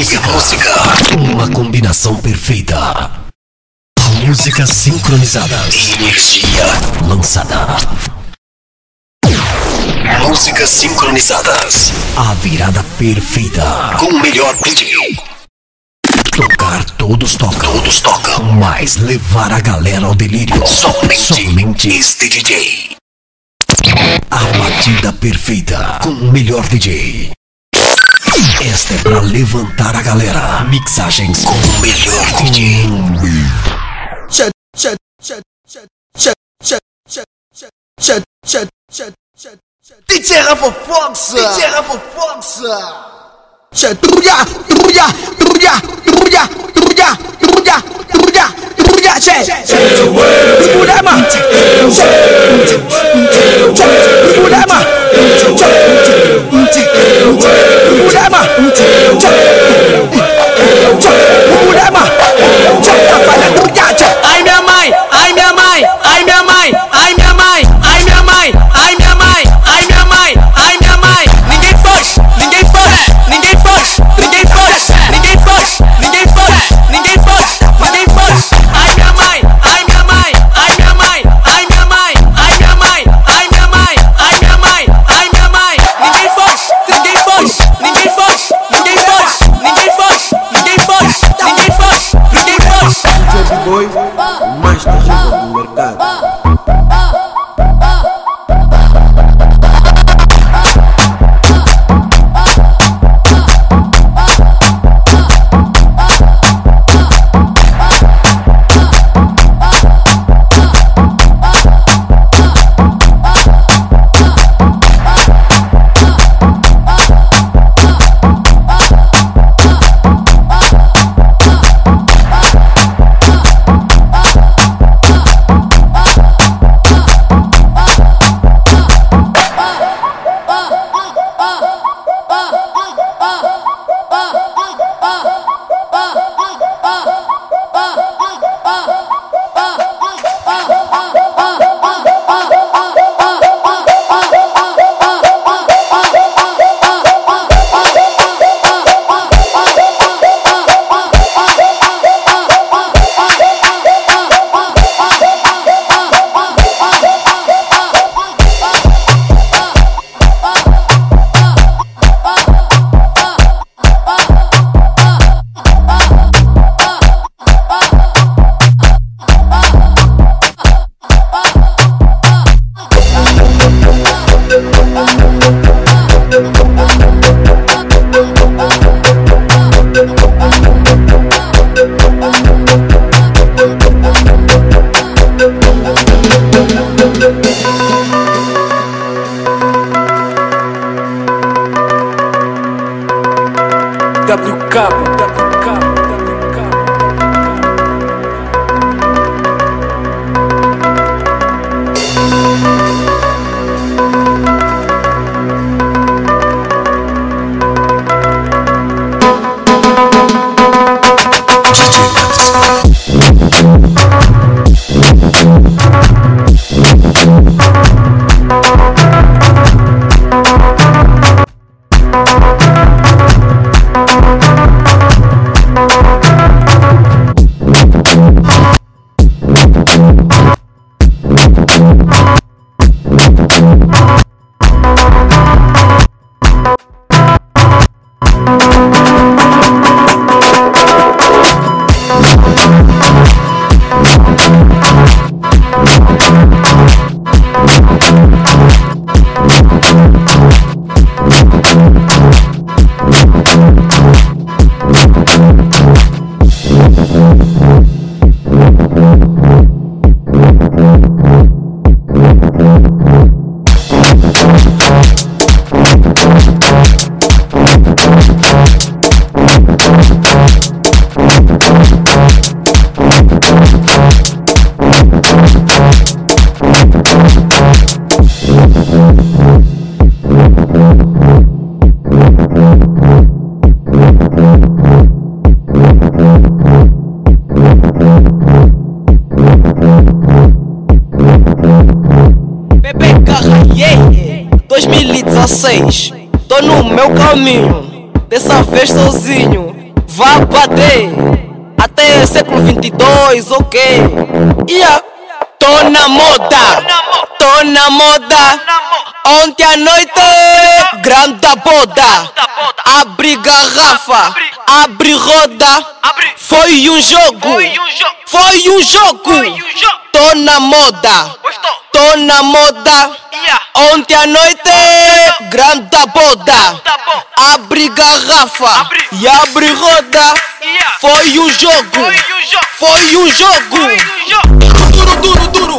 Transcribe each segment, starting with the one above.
música, música. Uma combinação perfeita. Músicas sincronizadas. Energia lançada. Músicas sincronizadas. A virada perfeita. Com o melhor DJ. Tocar, todos tocam. Todos tocam. Mas levar a galera ao delírio. Somente, Somente este DJ. A batida perfeita. Com o melhor DJ. Esta é pra levantar a galera. Mixagens com o melhor DJ. DJ Rafa Foxa! DJ Rafa Foxa! Truya, truya, truya, truya, truya, truya, truya, truya, che! Fudema! Fudema! Fudema! ntị ntị nchema ntị PPK, yeah! 2016, tô no meu caminho, dessa vez sozinho. Vá bater até século 22, ok? Yeah. Tô na moda, tô na moda. Ontem à noite, grande boda. Abre garrafa, abre roda. Foi um jogo, foi um jogo. Tô na moda, tô na moda. Ontem à noite, grande boda. Abre garrafa e abre roda. Foi um jogo, foi um jogo. Duro, duro, duro. Duro,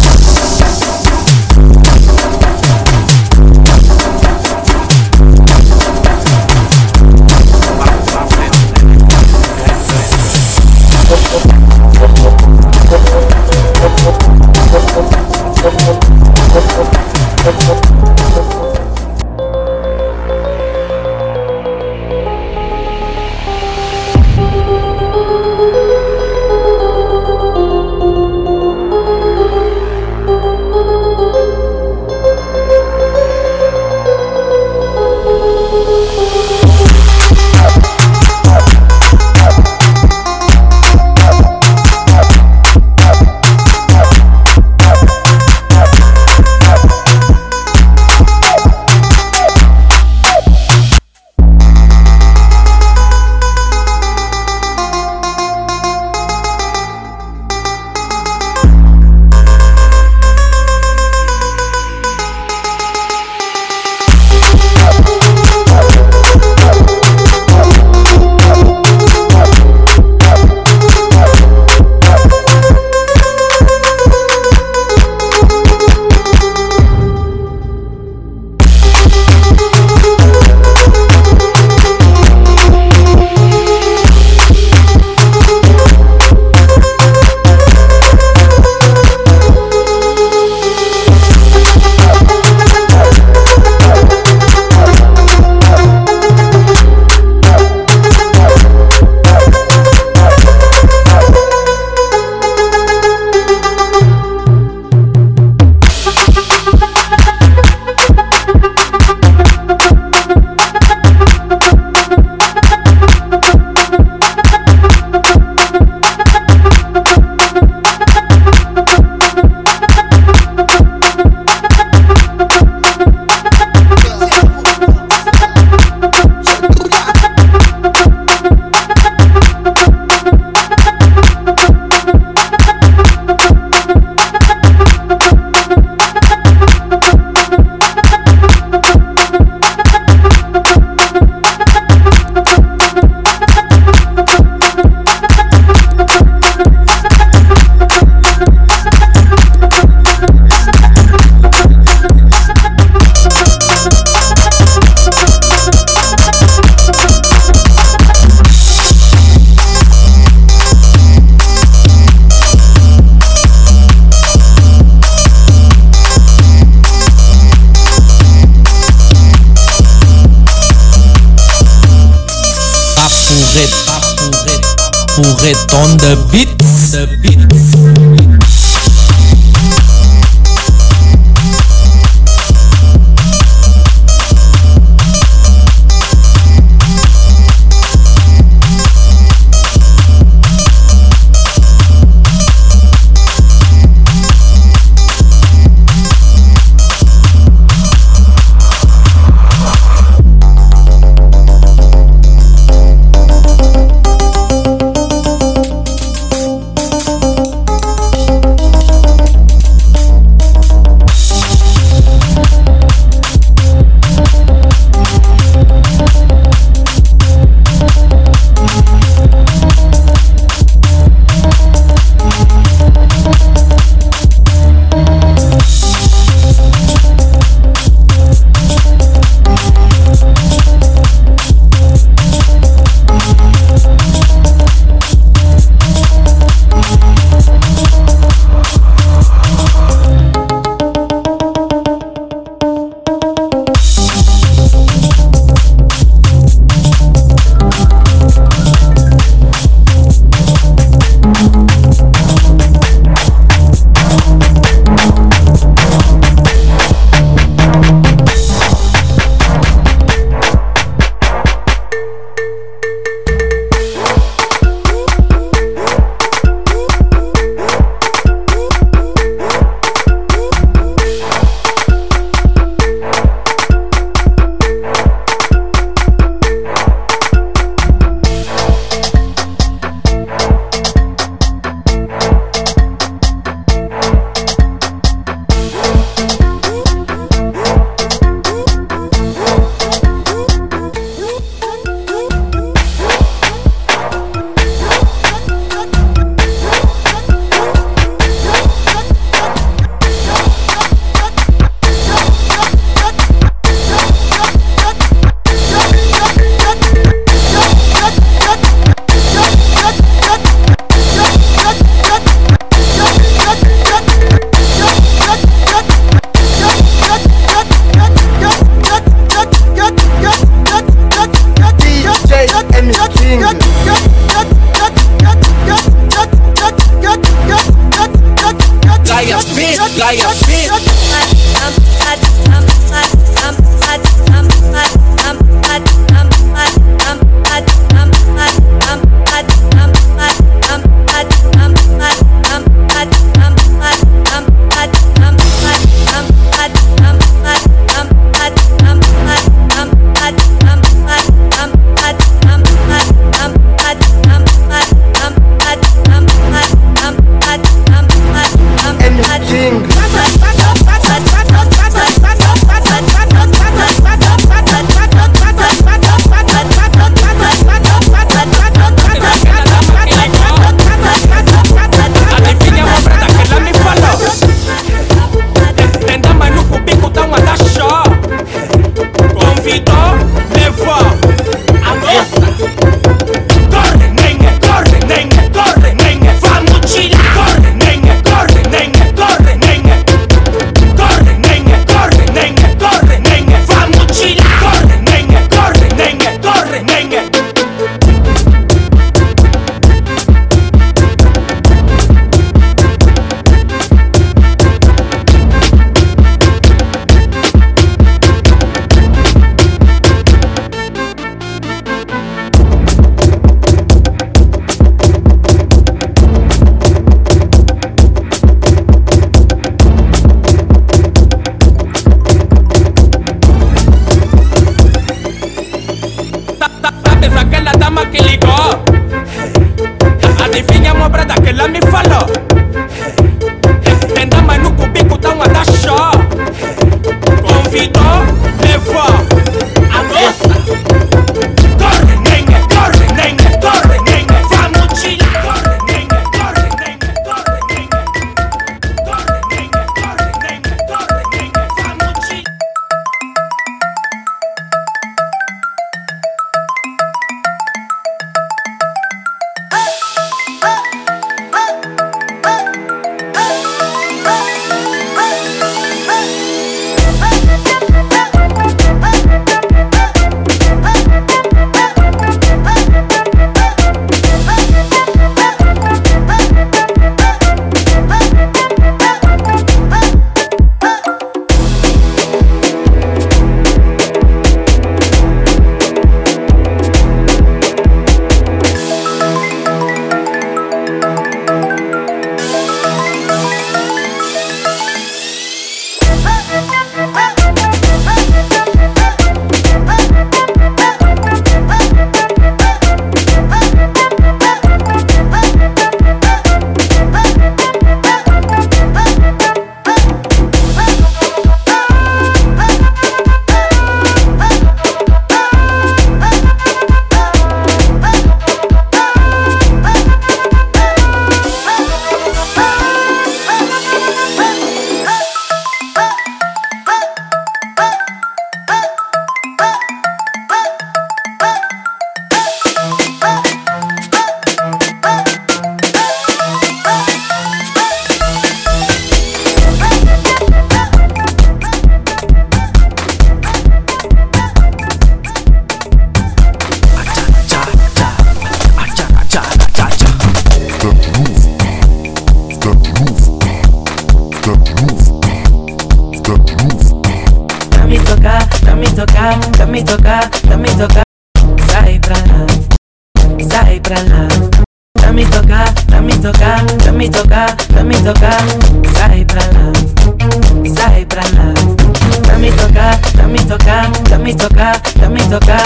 Dame toca, dame toca, dame toca.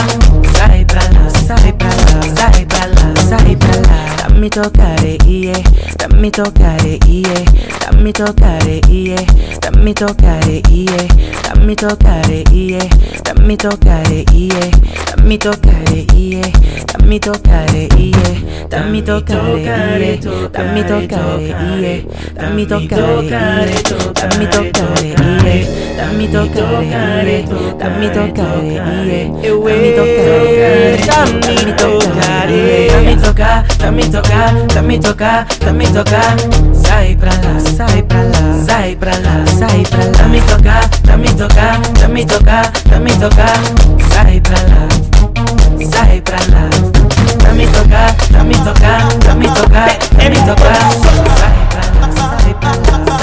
Sai pra lá, sai pra sai pra sai pra. Dammi toccare, yeah, dammi toccare, yeah, dammi toccare, yeah, dammi toccare, yeah, dammi toccare, yeah, dammi toccare, yeah, dammi toccare, yeah, dammi toccare, yeah, dammi toccare, yeah, dammi toccare, yeah, dammi toccare, yeah, dammi toccare, yeah, dammi toccare, yeah, dammi toccare, yeah, dammi toccare, dammi toccare, dammi toccare, dammi toccare, dammi toccare, tocar, dame tocar, dame tocar. Sai pra lá, sai pra lá, sai pra lá, sai pra lá. Dame tocar, dame tocar, dame tocar, dame tocar. Sai pra lá, sai pra lá. Dame tocar, dame tocar, dame tocar, dame tocar. Sai pra lá, sai pra lá.